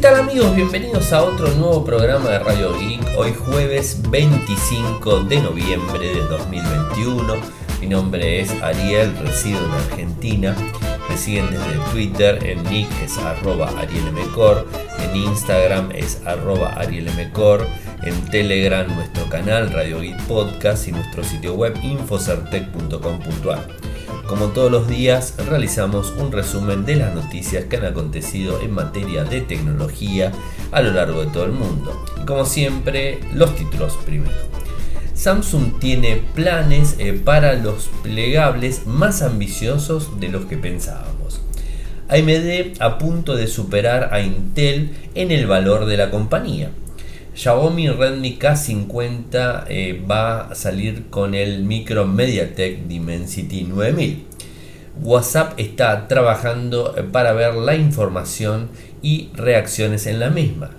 tal amigos? Bienvenidos a otro nuevo programa de Radio Geek. Hoy jueves 25 de noviembre de 2021. Mi nombre es Ariel, resido en Argentina. Me siguen desde Twitter, en nick es arroba arielmcor, en Instagram es arroba arielmcor, en Telegram nuestro canal Radio Geek Podcast y nuestro sitio web infocertec.com.ar. Como todos los días, realizamos un resumen de las noticias que han acontecido en materia de tecnología a lo largo de todo el mundo. Como siempre, los títulos primero. Samsung tiene planes eh, para los plegables más ambiciosos de los que pensábamos. AMD a punto de superar a Intel en el valor de la compañía. Xiaomi Redmi K50 eh, va a salir con el micro MediaTek Dimensity 9000. WhatsApp está trabajando eh, para ver la información y reacciones en las mismas.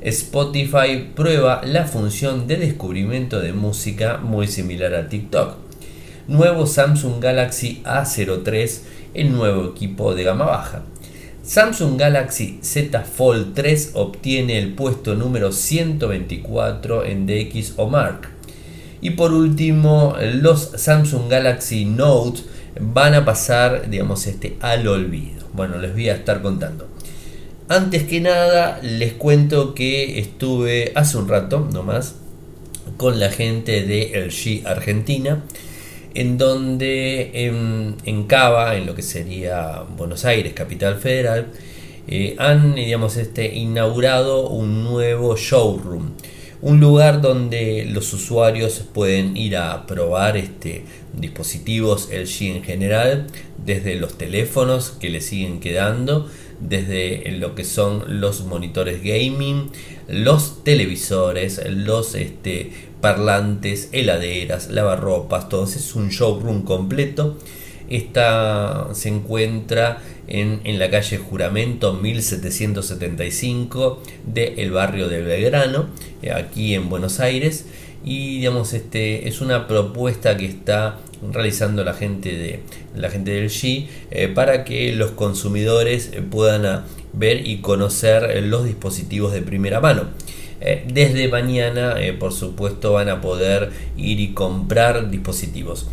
Spotify prueba la función de descubrimiento de música muy similar a TikTok. Nuevo Samsung Galaxy A03, el nuevo equipo de gama baja. Samsung Galaxy Z Fold 3 obtiene el puesto número 124 en DX o Mark. Y por último, los Samsung Galaxy Note van a pasar, digamos, este, al olvido. Bueno, les voy a estar contando. Antes que nada, les cuento que estuve hace un rato nomás con la gente de LG Argentina en donde en, Cava, en lo que sería Buenos Aires, capital federal, eh, han digamos, este, inaugurado un nuevo showroom. Un lugar donde los usuarios pueden ir a probar este, dispositivos LG en general, desde los teléfonos que le siguen quedando, desde lo que son los monitores gaming, los televisores, los este, parlantes, heladeras, lavarropas, todo. Es un showroom completo. Esta se encuentra en, la calle Juramento 1775 del barrio de Belgrano, eh, aquí en Buenos Aires. Y digamos, este es una propuesta que está realizando la gente de la gente del G eh, para que los consumidores eh, puedan ver y conocer los dispositivos de primera mano. Eh, desde mañana, por supuesto, van a poder ir y comprar dispositivos.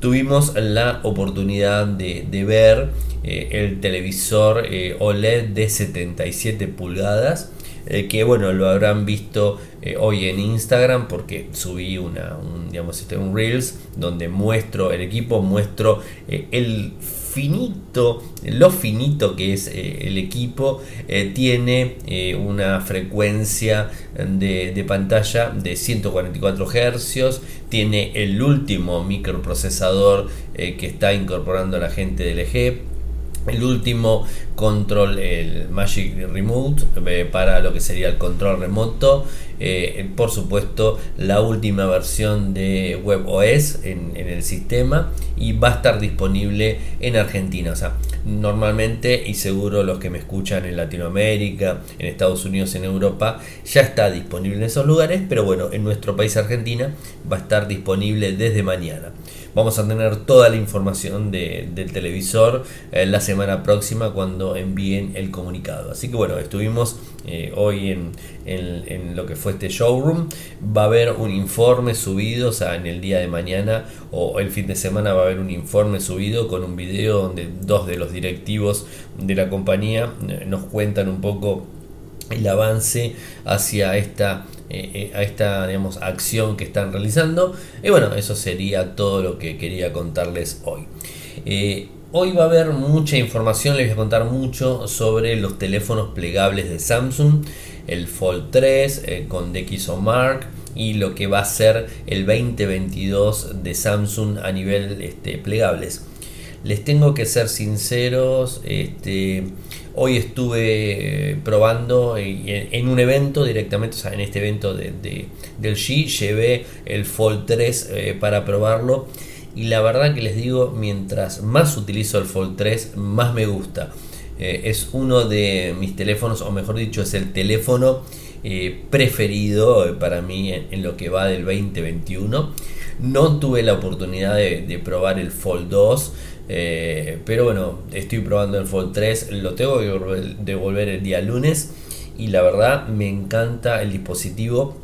Tuvimos la oportunidad de, ver eh, el televisor OLED de 77 pulgadas. Que bueno, lo habrán visto hoy en Instagram porque subí una, un, digamos, este, un Reels donde muestro el equipo, muestro el finito, lo finito que es eh, el equipo, eh, tiene eh, una frecuencia de, pantalla de 144 Hz, tiene el último microprocesador que está incorporando la gente del LG el último control, el Magic Remote, eh, para lo que sería el control remoto. Eh, por supuesto, la última versión de WebOS en, en el sistema y va a estar disponible en Argentina. O sea, normalmente y seguro los que me escuchan en Latinoamérica, en Estados Unidos, en Europa, ya está disponible en esos lugares, pero bueno, en nuestro país Argentina va a estar disponible desde mañana. Vamos a tener toda la información del televisor eh, la semana próxima cuando envíen el comunicado. Así que bueno, estuvimos eh, hoy en, lo que fue este showroom. Va a haber un informe subido, o sea, en el día de mañana o el fin de semana va a haber un informe subido con un video donde dos de los directivos de la compañía eh, nos cuentan un poco el avance hacia esta, eh, eh, a esta digamos, acción que están realizando. Y bueno, eso sería todo lo que quería contarles hoy. Eh, hoy va a haber mucha información, les voy a contar mucho sobre los teléfonos plegables de Samsung, el Fold 3 con DxO Mark y lo que va a ser el 2022 de Samsung a nivel este, plegables. Les tengo que ser sinceros, este, Hoy estuve eh, probando en un evento directamente, o sea, en este evento de, del G, llevé el Fold 3 eh, para probarlo. Y la verdad que les digo, mientras más utilizo el Fold 3, más me gusta. Eh, es uno de mis teléfonos, o mejor dicho, es el teléfono preferido para mí en, lo que va del 2021. No tuve la oportunidad de, de probar el Fold 2. Eh, pero bueno, estoy probando el Fold 3, lo tengo que devolver el día lunes y la verdad me encanta el dispositivo.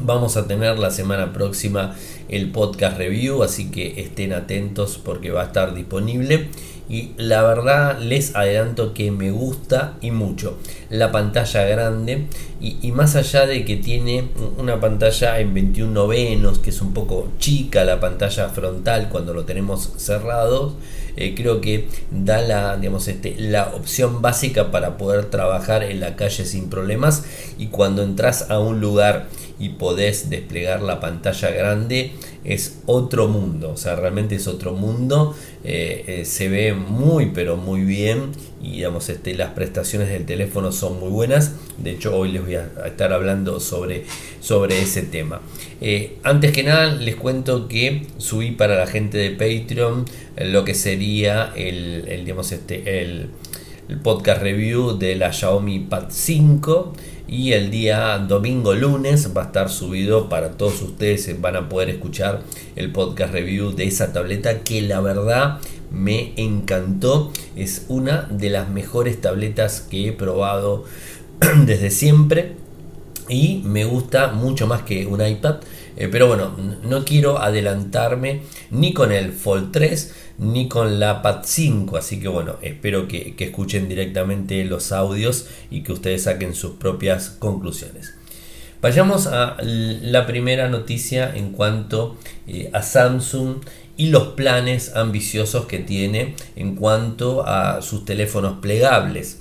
Vamos a tener la semana próxima el podcast review, así que estén atentos porque va a estar disponible. Y la verdad les adelanto que me gusta y mucho la pantalla grande. Y, más allá de que tiene una pantalla en 21 novenos que es un poco chica la pantalla frontal cuando lo tenemos cerrado eh, creo que da la, digamos, este, la opción básica para poder trabajar en la calle sin problemas. Y cuando entras a un lugar y podés desplegar la pantalla grande es otro mundo, o sea, realmente es otro mundo, eh, eh, se ve muy pero muy bien y digamos, este, las prestaciones del teléfono son muy buenas, de hecho hoy les voy a estar hablando sobre, sobre ese tema. Eh, antes que nada les cuento que subí para la gente de Patreon lo que sería el, digamos, este, el podcast review de la Xiaomi Pad 5 y el día domingo lunes va a estar subido para todos ustedes. Van a poder escuchar el podcast review de esa tableta que la verdad me encantó. Es una de las mejores tabletas que he probado desde siempre. Y me gusta mucho más que un iPad eh, pero bueno no quiero adelantarme ni con el Fold 3 ni con la Pad 5. Así que bueno, espero que, escuchen directamente los audios y que ustedes saquen sus propias conclusiones. Vayamos a la primera noticia en cuanto eh, a Samsung y los planes ambiciosos que tiene en cuanto a sus teléfonos plegables.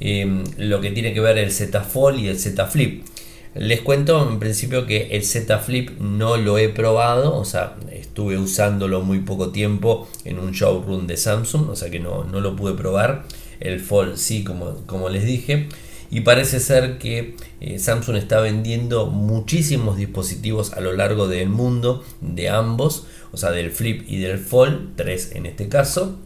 Em, lo que tiene que ver el Z Fold y el Z Flip. Les cuento en principio que el Z Flip no lo he probado, o sea, estuve usándolo muy poco tiempo en un showroom de Samsung, o sea que no, lo pude probar. El Fold sí, como, como les dije. Y parece ser que eh, Samsung está vendiendo muchísimos dispositivos a lo largo del mundo de ambos, o sea, del Flip y del Fold, tres en este caso.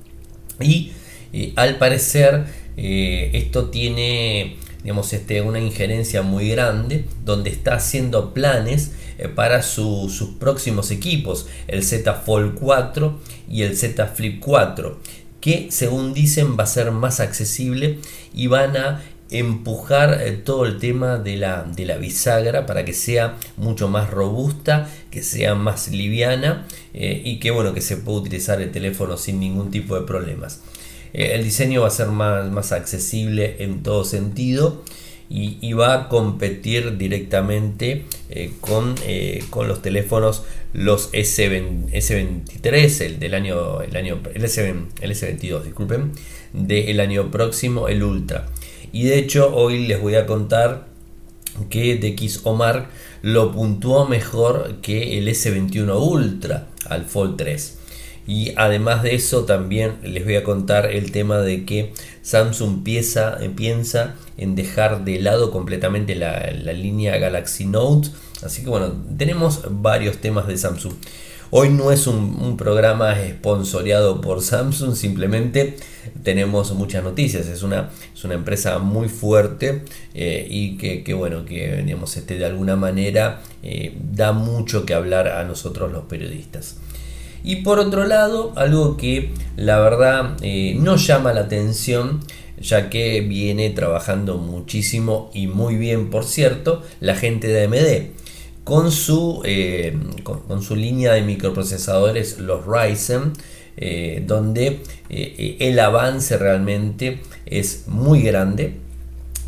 Y eh, al parecer eh, esto tiene digamos, este, una injerencia muy grande donde está haciendo planes eh, para sus próximos equipos, el Z Fold 4 y el Z Flip 4, que según dicen va a ser más accesible y van a empujar eh, todo el tema de la, de la bisagra para que sea mucho más robusta, que sea más liviana eh, y que bueno que se pueda utilizar el teléfono sin ningún tipo de problemas. Eh, el diseño va a ser más, más accesible en todo sentido y, va a competir directamente eh, con, eh, con, los teléfonos los S, 23 el del año, el año el, S, el S22, disculpen, del año próximo, el Ultra. Y de hecho hoy les voy a contar que DX Omar lo puntuó mejor que el S21 Ultra al Fold 3. Y además de eso también les voy a contar el tema de que Samsung piensa, piensa en dejar de lado completamente la, línea Galaxy Note. Así que bueno, tenemos varios temas de Samsung. Hoy no es un, programa esponsoreado por Samsung, simplemente tenemos muchas noticias. Es una, es una empresa muy fuerte eh, y que, bueno, que digamos, este, de alguna manera eh, da mucho que hablar a nosotros los periodistas. Y por otro lado, algo que la verdad eh, no llama la atención, ya que viene trabajando muchísimo y muy bien, por cierto, la gente de AMD. Con su, eh, con, su línea de microprocesadores, los Ryzen, eh, donde el avance realmente es muy grande.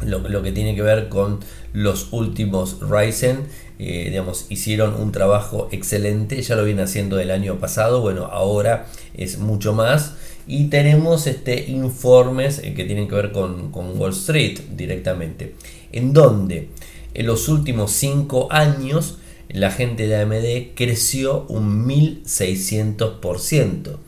Lo, lo, que tiene que ver con los últimos Ryzen eh, digamos, hicieron un trabajo excelente, ya lo viene haciendo el año pasado, bueno, ahora es mucho más. Y tenemos este, informes eh, que tienen que ver con, con, Wall Street directamente, en donde en los últimos 5 años la gente de AMD creció un 1600%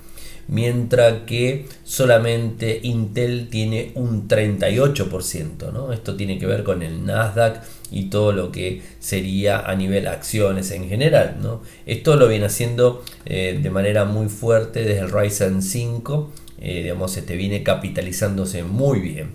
mientras que solamente Intel tiene un 38%. ¿no? Esto tiene que ver con el Nasdaq y todo lo que sería a nivel acciones en general. ¿no? Esto lo viene haciendo eh, de manera muy fuerte desde el Ryzen 5, eh, digamos, este viene capitalizándose muy bien.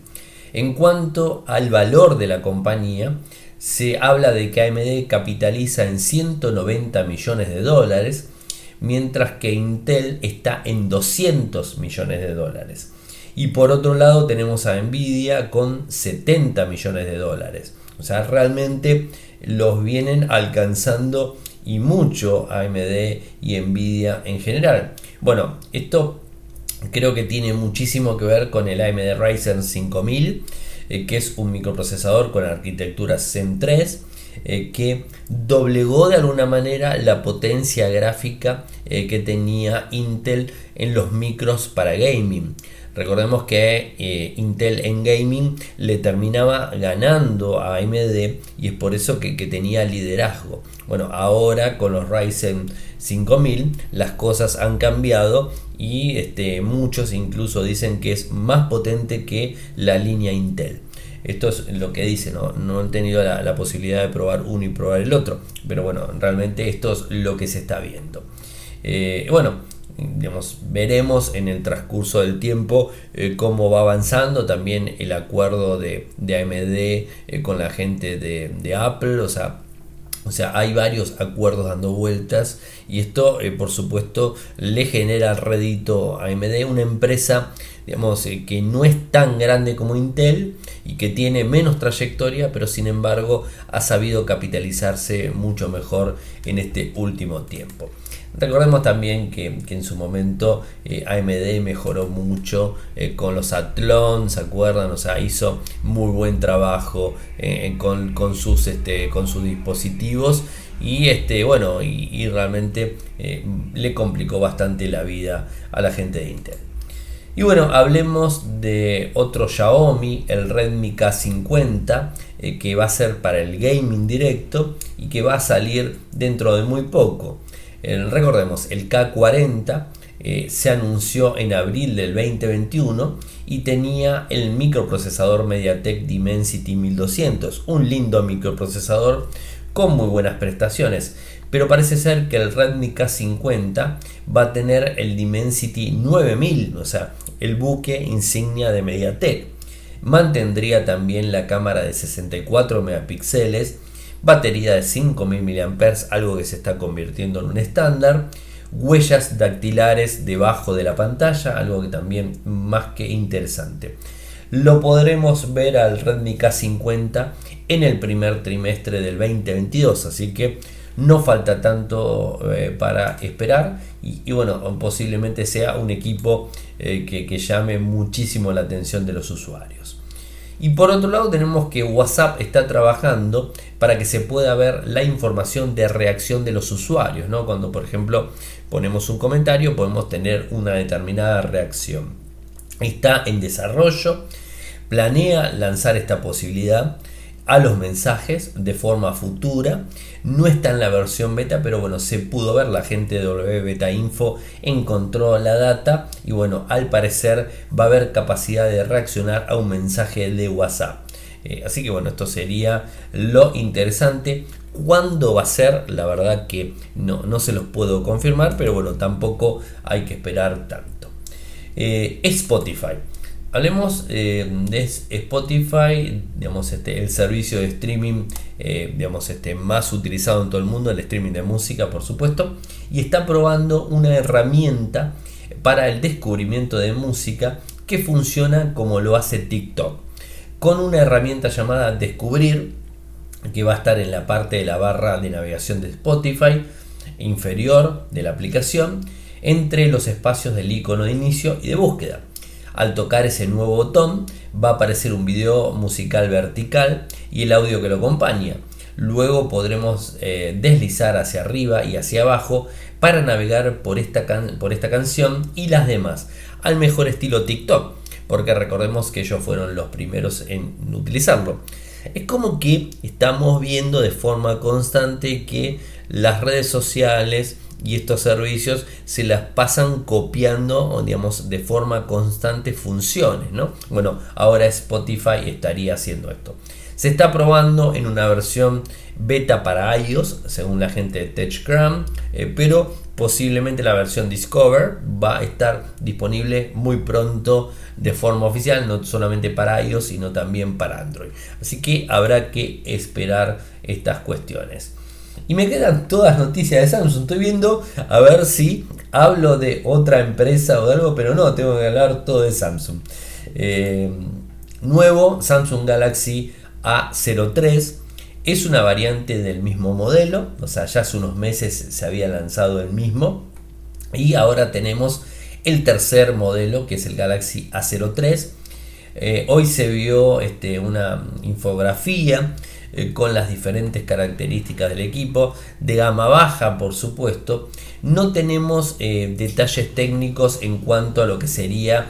En cuanto al valor de la compañía, se habla de que AMD capitaliza en 190 millones de dólares, mientras que Intel está en 200 millones de dólares. Y por otro lado tenemos a Nvidia con 70 millones de dólares. O sea, realmente los vienen alcanzando y mucho AMD y Nvidia en general. Bueno, esto creo que tiene muchísimo que ver con el AMD Ryzen 5000, eh, que es un microprocesador con arquitectura Zen 3 eh, que doblegó de alguna manera la potencia gráfica eh, que tenía Intel en los micros para gaming. Recordemos que eh, Intel en gaming le terminaba ganando a AMD y es por eso que, tenía liderazgo. Bueno, ahora con los Ryzen 5000 las cosas han cambiado y este, muchos incluso dicen que es más potente que la línea Intel. Esto es lo que dice, no, no han tenido la, posibilidad de probar uno y probar el otro. Pero bueno, realmente esto es lo que se está viendo. Eh, bueno, digamos, veremos en el transcurso del tiempo eh, cómo va avanzando también el acuerdo de, AMD eh, con la gente de, de Apple, o sea, o sea, hay varios acuerdos dando vueltas y esto, por supuesto, le genera rédito a AMD, una empresa, digamos, que no es tan grande como Intel y que tiene menos trayectoria, pero sin embargo ha sabido capitalizarse mucho mejor en este último tiempo. Recordemos también que, en su momento eh, AMD mejoró mucho eh, con los Athlon, ¿se acuerdan? O sea, hizo muy buen trabajo eh, con, sus, este, con sus dispositivos y este bueno y, realmente le complicó bastante la vida a la gente de Intel. Y bueno, hablemos de otro Xiaomi, el Redmi K50, que va a ser para el gaming directo y que va a salir dentro de muy poco recordemos, el K40 eh, se anunció en abril del 2021 y tenía el microprocesador MediaTek Dimensity 1200, un lindo microprocesador con muy buenas prestaciones. Pero parece ser que el Redmi K50 va a tener el Dimensity 9000, o sea, el buque insignia de MediaTek. Mantendría también la cámara de 64 megapíxeles batería de 5000 mAh, algo que se está convirtiendo en un estándar, huellas dactilares debajo de la pantalla, algo que también más que interesante. Lo podremos ver al Redmi K50 en el primer trimestre del 2022, así que no falta tanto eh, para esperar y, bueno, posiblemente sea un equipo eh, que llame muchísimo la atención de los usuarios. Y por otro lado tenemos que WhatsApp está trabajando para que se pueda ver la información de reacción de los usuarios. ¿no? Cuando por ejemplo ponemos un comentario podemos tener una determinada reacción. Está en desarrollo, planea lanzar esta posibilidad a los mensajes de forma futura. No está en la versión beta, pero bueno, se pudo ver. La gente de W Beta Info encontró la data y bueno, al parecer va a haber capacidad de reaccionar a un mensaje de WhatsApp. Eh, así que bueno, esto sería lo interesante. ¿Cuándo va a ser? La verdad que no, no se los puedo confirmar, pero bueno, tampoco hay que esperar tanto. Eh, Spotify. Hablemos eh, de Spotify, digamos, este, el servicio de streaming eh, digamos, este, más utilizado en todo el mundo, el streaming de música, por supuesto, y está probando una herramienta para el descubrimiento de música que funciona como lo hace TikTok, con una herramienta llamada Descubrir, que va a estar en la parte de la barra de navegación de Spotify inferior de la aplicación, entre los espacios del icono de inicio y de búsqueda. Al tocar ese nuevo botón va a aparecer un video musical vertical y el audio que lo acompaña. Luego podremos eh, deslizar hacia arriba y hacia abajo para navegar por esta, por esta canción y las demás, al mejor estilo TikTok, porque recordemos que ellos fueron los primeros en utilizarlo. Es como que estamos viendo de forma constante que las redes sociales y estos servicios se las pasan copiando, digamos, de forma constante funciones, ¿no? Bueno, ahora Spotify estaría haciendo esto. Se está probando en una versión beta para iOS, según la gente de TechCram, eh, pero posiblemente la versión Discover va a estar disponible muy pronto de forma oficial, no solamente para iOS, sino también para Android. Así que habrá que esperar estas cuestiones. Y me quedan todas noticias de Samsung. Estoy viendo a ver si hablo de otra empresa o de algo, pero no, tengo que hablar todo de Samsung. Eh, nuevo Samsung Galaxy A03 es una variante del mismo modelo, o sea, ya hace unos meses se había lanzado el mismo y ahora tenemos el tercer modelo que es el Galaxy A03. Eh, hoy se vio este, una infografía eh, con las diferentes características del equipo, de gama baja por supuesto. No tenemos eh, detalles técnicos en cuanto a lo que sería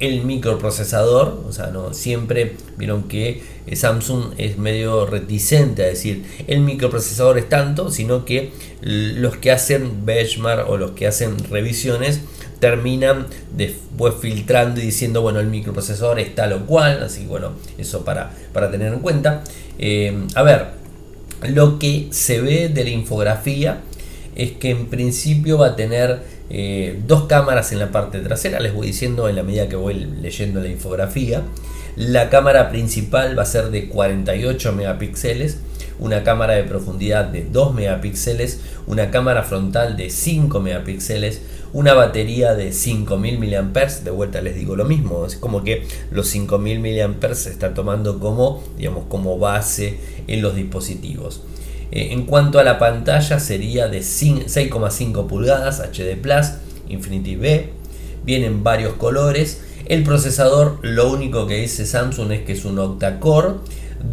el microprocesador, o sea, no siempre vieron que eh, Samsung es medio reticente a decir el microprocesador es tanto, sino que los que hacen benchmark o los que hacen revisiones terminan después filtrando y diciendo bueno el microprocesador es tal o cual, así que bueno, eso para, para tener en cuenta. Eh, a ver, lo que se ve de la infografía es que en principio va a tener eh, dos cámaras en la parte trasera, les voy diciendo en la medida que voy leyendo la infografía. La cámara principal va a ser de 48 megapíxeles, una cámara de profundidad de 2 megapíxeles, una cámara frontal de 5 megapíxeles, una batería de 5000 mAh, de vuelta les digo lo mismo, es como que los 5000 mAh se están tomando como, digamos, como base en los dispositivos. Eh, en cuanto a la pantalla sería de 6,5 pulgadas HD Plus Infinity B, vienen varios colores. El procesador, lo único que dice Samsung es que es un octa-core,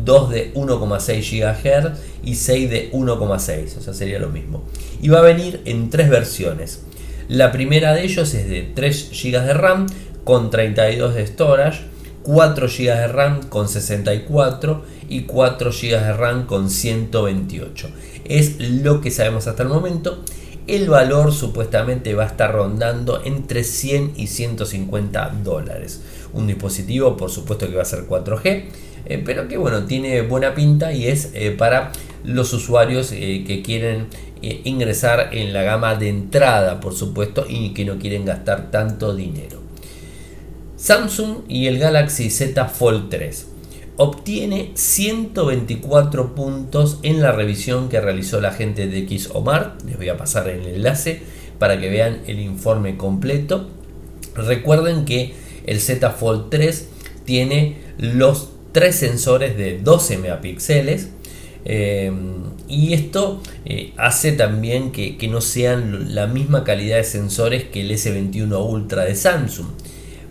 2 de 1,6 GHz y 6 de 1,6, o sea, sería lo mismo. Y va a venir en tres versiones. La primera de ellos es de 3 GB de RAM con 32 de storage, 4 GB de RAM con 64 y 4 GB de RAM con 128. Es lo que sabemos hasta el momento. El valor supuestamente va a estar rondando entre 100 y 150 dólares. Un dispositivo por supuesto que va a ser 4G, eh, pero que bueno, tiene buena pinta y es eh, para los usuarios eh, que quieren ingresar en la gama de entrada, por supuesto, y que no quieren gastar tanto dinero. Samsung y el Galaxy Z Fold 3 obtiene 124 puntos en la revisión que realizó la gente de XOMAR. Les voy a pasar el enlace para que vean el informe completo. Recuerden que el Z Fold 3 tiene los tres sensores de 12 megapíxeles eh, y esto eh, hace también que, no sean la misma calidad de sensores que el S21 Ultra de Samsung.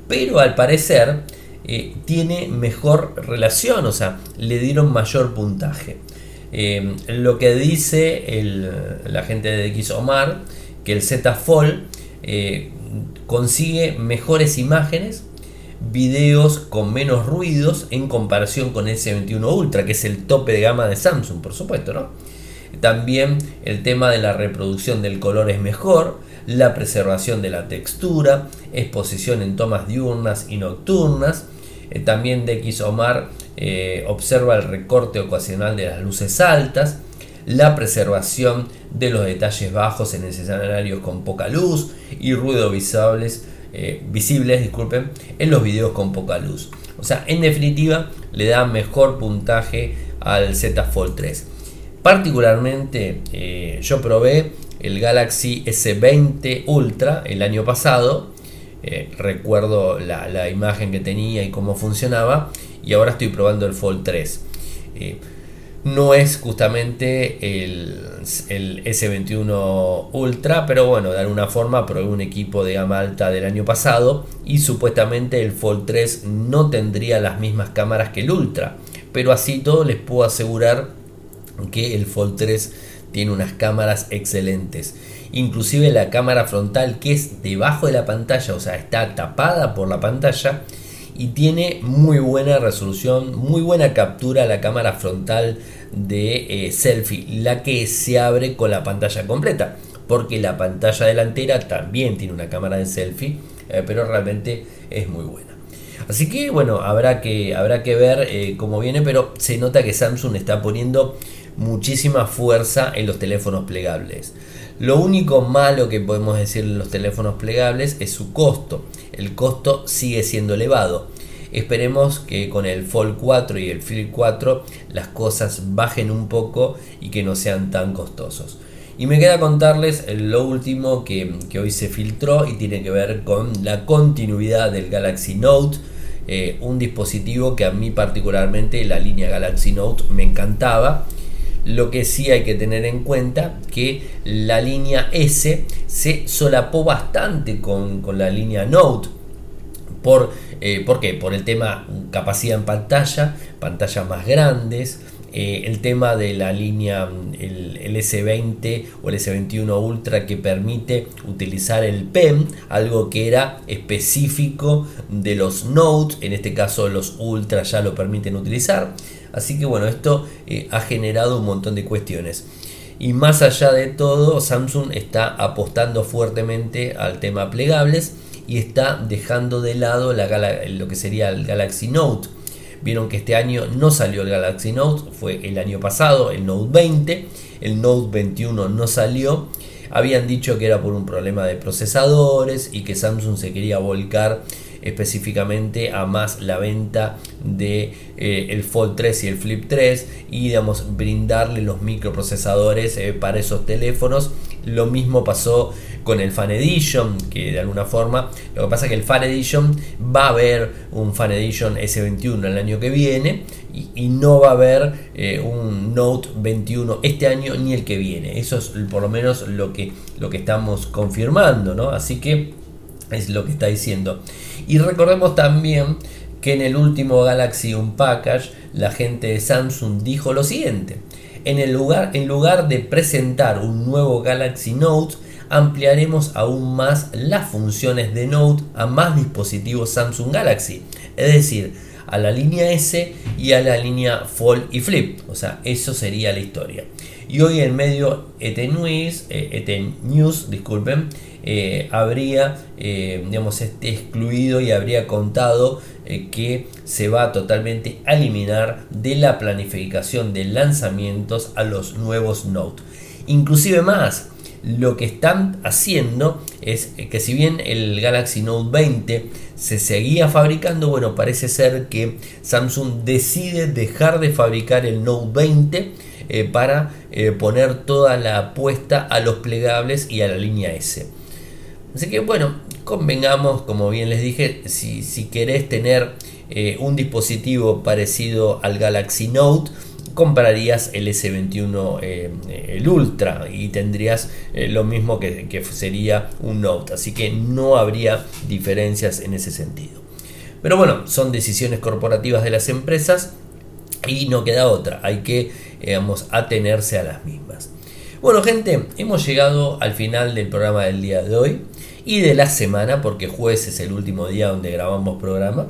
Pero al parecer eh, tiene mejor relación, o sea, le dieron mayor puntaje. lo que dice la gente de XOMAR, que el Z Fold consigue mejores imágenes videos con menos ruidos en comparación con el S21 Ultra, que es el tope de gama de Samsung, por supuesto, ¿no? También el tema de la reproducción del color es mejor, la preservación de la textura, exposición en tomas diurnas y nocturnas. Eh, también DxOMark eh, observa el recorte ocasional de las luces altas, la preservación de los detalles bajos en escenarios con poca luz y ruido visibles eh, visibles, disculpen, en los videos con poca luz. O sea, en definitiva, le da mejor puntaje al Z Fold 3. Particularmente, eh, yo probé el Galaxy S20 Ultra el año pasado. Eh, recuerdo la, la, imagen que tenía y cómo funcionaba. Y ahora estoy probando el Fold 3 no es justamente el, S21 Ultra, pero bueno, de alguna forma probé un equipo de gama alta del año pasado y supuestamente el Fold 3 no tendría las mismas cámaras que el Ultra, pero así todo les puedo asegurar que el Fold 3 tiene unas cámaras excelentes. Inclusive la cámara frontal que es debajo de la pantalla, o sea, está tapada por la pantalla, y tiene muy buena resolución, muy buena captura la cámara frontal de eh, selfie, la que se abre con la pantalla completa, porque la pantalla delantera también tiene una cámara de selfie, eh, pero realmente es muy buena. Así que bueno, habrá que, habrá que ver eh, cómo viene, pero se nota que Samsung está poniendo muchísima fuerza en los teléfonos plegables. Lo único malo que podemos decir en los teléfonos plegables es su costo. El costo sigue siendo elevado. Esperemos que con el Fold 4 y el Flip 4 las cosas bajen un poco y que no sean tan costosos. Y me queda contarles lo último que, hoy se filtró y tiene que ver con la continuidad del Galaxy Note. Eh, un dispositivo que a mí particularmente la línea Galaxy Note me encantaba. Lo que sí hay que tener en cuenta que la línea S se solapó bastante con, la línea Note. Por, eh, ¿Por qué? Por el tema capacidad en pantalla, pantallas más grandes, eh, el tema de la línea el, S20 o el S21 Ultra que permite utilizar el PEM, algo que era específico de los Note, en este caso los Ultra ya lo permiten utilizar. Así que bueno, esto eh, ha generado un montón de cuestiones. Y más allá de todo, Samsung está apostando fuertemente al tema plegables y está dejando de lado lo que sería el Galaxy Note Vieron que este año no salió el Galaxy Note, fue el año pasado, el Note 20, el Note 21 no salió. Habían dicho que era por un problema de procesadores y que Samsung se quería volcar específicamente a más la venta de eh, el Fold 3 y el Flip 3 y digamos brindarle los microprocesadores eh, para esos teléfonos lo mismo pasó con el Fan Edition, que de alguna forma, lo que pasa es que el Fan Edition va a haber un Fan Edition S21 el año que viene y, no va a haber eh, un Note 21 este año ni el que viene. Eso es por lo menos lo que, lo que estamos confirmando, ¿no? Así que es lo que está diciendo. Y recordemos también que en el último Galaxy Unpackage la gente de Samsung dijo lo siguiente. En, el lugar, en lugar de presentar un nuevo Galaxy Note, ampliaremos aún más las funciones de Note a más dispositivos Samsung Galaxy. Es decir, a la línea S y a la línea Fold y Flip. O sea, eso sería la historia. Y hoy en medio ET News, eh, News disculpen, eh, habría eh, digamos, este excluido y habría contado que se va totalmente a eliminar de la planificación de lanzamientos a los nuevos Note. Inclusive más, lo que están haciendo es que si bien el Galaxy Note 20 se seguía fabricando, bueno, parece ser que Samsung decide dejar de fabricar el Note 20 para poner toda la apuesta a los plegables y a la línea S. Así que bueno, convengamos, como bien les dije, si, si querés tener eh, un dispositivo parecido al Galaxy Note, comprarías el S21 eh, el Ultra y tendrías eh, lo mismo que, que, sería un Note. Así que no habría diferencias en ese sentido. Pero bueno son decisiones corporativas de las empresas y no queda otra. Hay que digamos, atenerse a las mismas. Bueno gente hemos llegado al final del programa del día de hoy y de la semana, porque jueves es el último día donde grabamos programa.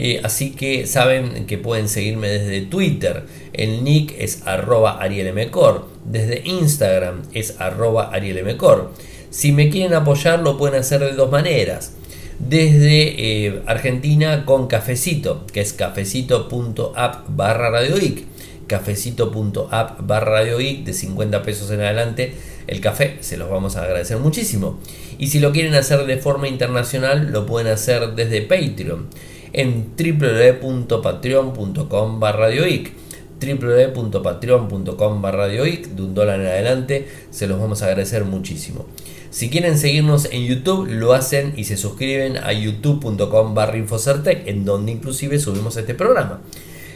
Eh, así que saben que pueden seguirme desde Twitter. El nick es arroba arielmcor. Desde Instagram es arroba arielmcor. Si me quieren apoyar lo pueden hacer de dos maneras. Desde eh, Argentina con cafecito, que es cafecito.app barra radioic. Cafecito.app barra radioic de 50 pesos en adelante. El café se los vamos a agradecer muchísimo. Y si lo quieren hacer de forma internacional, lo pueden hacer desde Patreon en www.patreon.com radioic www.patreon.com radioic de un dólar en adelante se los vamos a agradecer muchísimo. Si quieren seguirnos en YouTube lo hacen y se suscriben a youtube.com barra infocertec en donde inclusive subimos este programa.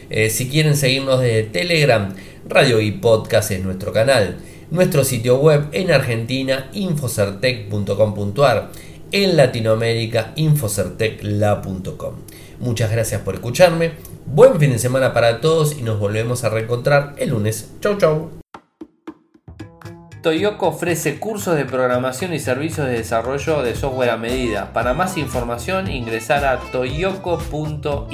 Eh, si quieren seguirnos desde Telegram Radio y Podcast es nuestro canal. Nuestro sitio web en Argentina infocertec.com.ar, en Latinoamérica infocertecla.com. Muchas gracias por escucharme, buen fin de semana para todos y nos volvemos a reencontrar el lunes. Chau chau. Toyoko ofrece cursos de programación y servicios de desarrollo de software a medida. Para más información ingresar a toyoko.io